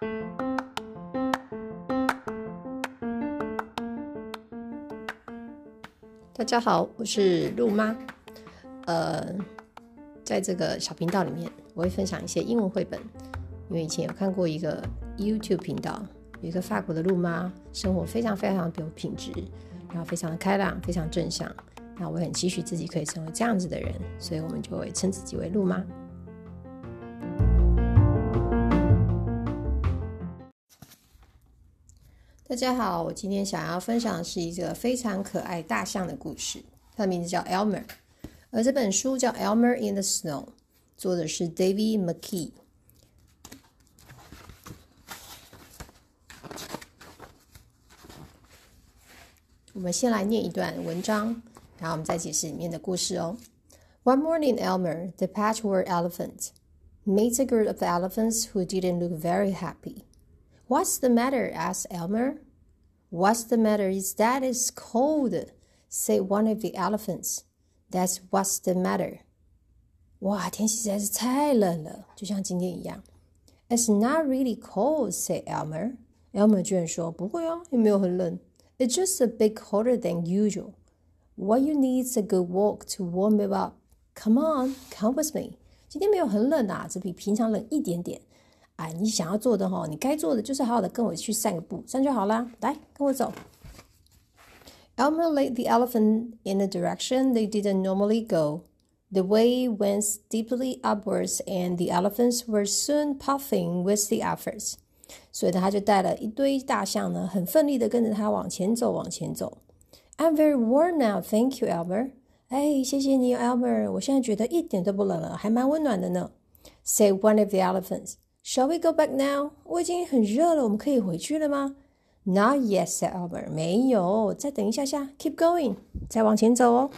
大家好，我是陆妈。呃，在这个小频道里面，我会分享一些英文绘本。因为以前有看过一个 YouTube 频道，有一个法国的陆妈，生活非常非常有品质，然后非常的开朗，非常正向。那我很期许自己可以成为这样子的人，所以我们就会称自己为陆妈。大家好，我今天想要分享的是一个非常可爱大象的故事，它的名字叫 Elmer，而这本书叫 Elmer in the Snow，作者是 David McKee。我们先来念一段文章，然后我们再解释里面的故事哦。One morning, Elmer, the patchwork elephant, meets a group of elephants who didn't look very happy. What's the matter? asked Elmer. What's the matter is that it's cold, said one of the elephants. That's what's the matter. 哇，天气实在是太冷了，就像今天一样。It's not really cold, said Elmer. Elmer 居然说不会啊，也没有很冷。It's just a bit colder than usual. What you need is a good walk to warm it up. Come on, come with me. 今天没有很冷啊，只比平常冷一点点。 哎，你想要做的哈，你该做的就是好好的跟我去散个步，这样就好啦。来，跟我走。Elmer led the elephant in a direction they didn't normally go. The way went steeply upwards, and the elephants were soon puffing with the efforts. 所以呢，他就带了一堆大象呢，很奋力的跟着他往前走，往前走。I'm very warm now, thank you, Elmer. 哎，谢谢你，Elmer。我现在觉得一点都不冷了，还蛮温暖的呢。Said one of the elephants. Shall we go back now？我已经很热了，我们可以回去了吗？Not yet, said Albert. 没有，再等一下下。Keep going，再往前走哦。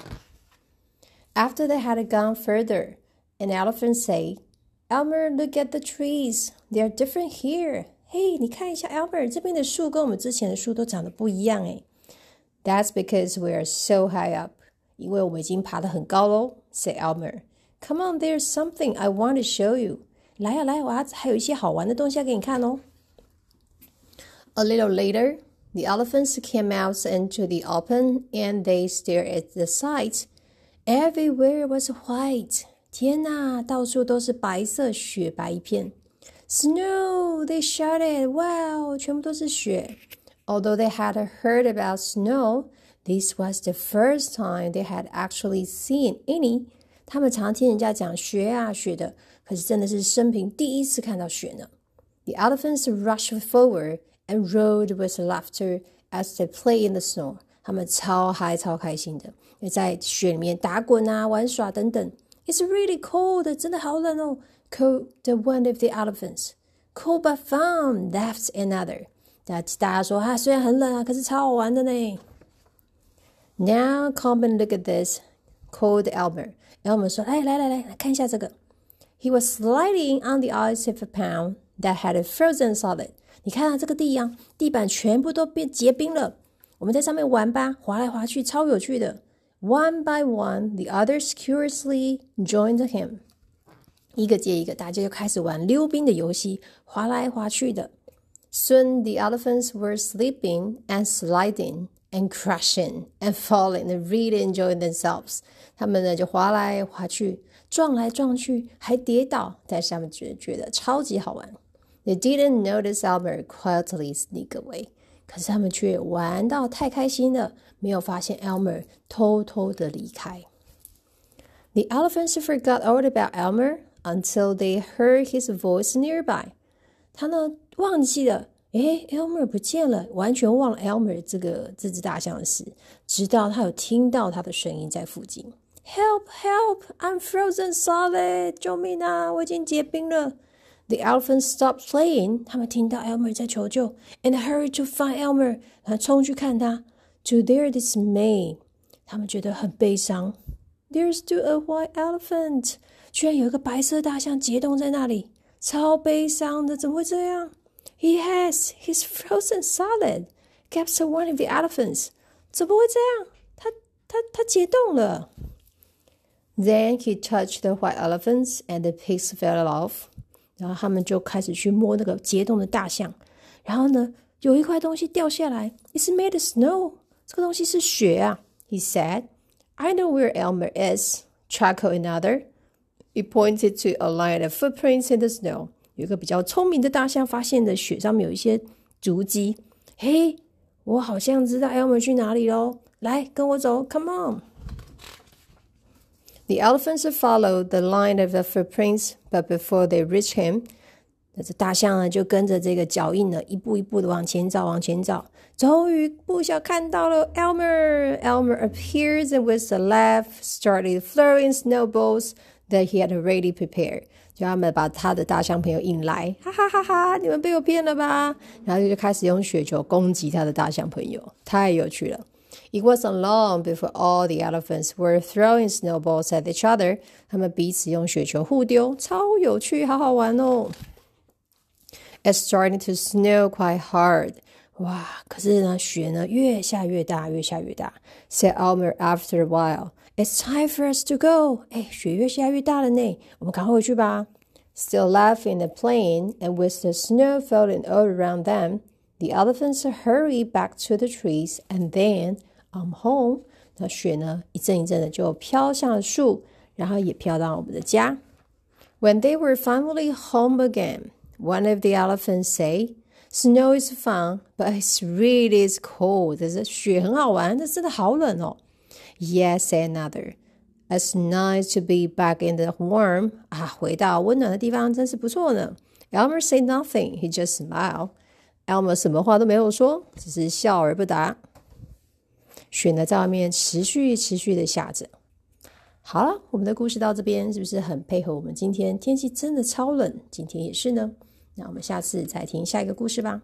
After they had gone further, an elephant said, Elmer, look at the trees. They are different here. 嘿，你看一下，Albert 这边的树跟我们之前的树都长得不一样诶。That's because we are so high up. 因为我们已经爬得很高喽，said Elmer. Come on, there's something I want to show you. 来啊来，我还还有一些好玩的东西要给你看哦。A little later, the elephants came out into the open and they stared at the sights. Everywhere was white. 天哪，到处都是白色，雪白一片。Snow! They shouted. Wow! 全部都是雪。Although they had heard about snow, this was the first time they had actually seen any. 他们常听人家讲雪啊雪的， 可是真的是生平第一次看到雪呢。The elephants rushed forward and roared with laughter as they played in the snow。他们超嗨超开心的，也在雪里面打滚啊、玩耍等等。It's really cold，真的好冷哦。Called the one of the elephants. Cold but fun, laughed another. 大大家说啊，虽然很冷啊，可是超好玩的呢。Now come and look at this, called Elmer. Elmer 说：“哎，来来来，来看一下这个。” He was sliding on the ice of a pound that had frozen solid。你看啊，这个地样，地板全部都变结冰了。我们在上面玩吧，滑来滑去，超有趣的。One by one, the others curiously joined him。一个接一个，大家就开始玩溜冰的游戏，滑来滑去的。Soon the elephants were sleeping and sliding and crashing and falling and really enjoying themselves。他们呢就滑来滑去。 撞来撞去，还跌倒，在上面觉得觉得超级好玩。They didn't notice Albert quietly sneak away，可是他们却玩到太开心了，没有发现 Elmer 偷偷的离开。The elephants forgot all about Elmer until they heard his voice nearby。他呢忘记了，诶 e l m e r 不见了，完全忘了 Elmer 这个这只大象的事，直到他有听到他的声音在附近。Help! Help! I'm frozen solid! 救命啊！我已经结冰了。The elephants stopped playing. 他们听到 Elmer 在求救，and hurried to find Elmer. 然后冲去看他。To their dismay，他们觉得很悲伤。There's still a white elephant. 居然有一个白色大象结冻在那里，超悲伤的。怎么会这样？He has. He's frozen solid. Captured one of the elephants. 怎么会这样？他他他解冻了。 Then he touched the white elephants, and the pigs fell off. 然后他们就开始去摸那个结冻的大象。然后呢，有一块东西掉下来，It's made of snow。这个东西是雪啊。He said, "I know where Elmer is." Chuckle another. He pointed to a line of footprints in the snow. 有一个比较聪明的大象发现的雪上面有一些足迹。嘿，我好像知道 Elmer 去哪里喽！来，跟我走，Come on. on！The elephants followed the line of the footprints, but before they reached him, 那这大象呢就跟着这个脚印呢，一步一步的往前找，往前找。终于不小看到了 Elmer. Elmer appears and with a laugh started throwing snowballs that he had already prepared. 就他们把他的大象朋友引来，哈哈哈哈！你们被我骗了吧？然后就开始用雪球攻击他的大象朋友，太有趣了。 It wasn't long before all the elephants were throwing snowballs at each other。他们彼此用雪球互丢，超有趣，好好玩哦。It's starting to snow quite hard。哇，可是呢，雪呢越下越大，越下越大。Said Elmer after a while。It's time for us to go。哎，雪越下越大了呢，我们赶快回去吧。Still laughing and playing, and with the snow falling all around them, the elephants hurried back to the trees, and then I'm home。那雪呢，一阵一阵的就飘向了树，然后也飘到我们的家。When they were finally home again, one of the elephants say, "Snow is fun, but it's really is cold." 这是雪很好玩，但真的好冷哦。Yes, said another. It's nice to be back in the warm. 啊，回到温暖的地方真是不错呢。Elmer said nothing. He just smiled. Elmer 什么话都没有说，只是笑而不答。 雪呢，在外面持续持续的下着。好了，我们的故事到这边是不是很配合我们今天天气真的超冷？今天也是呢。那我们下次再听下一个故事吧。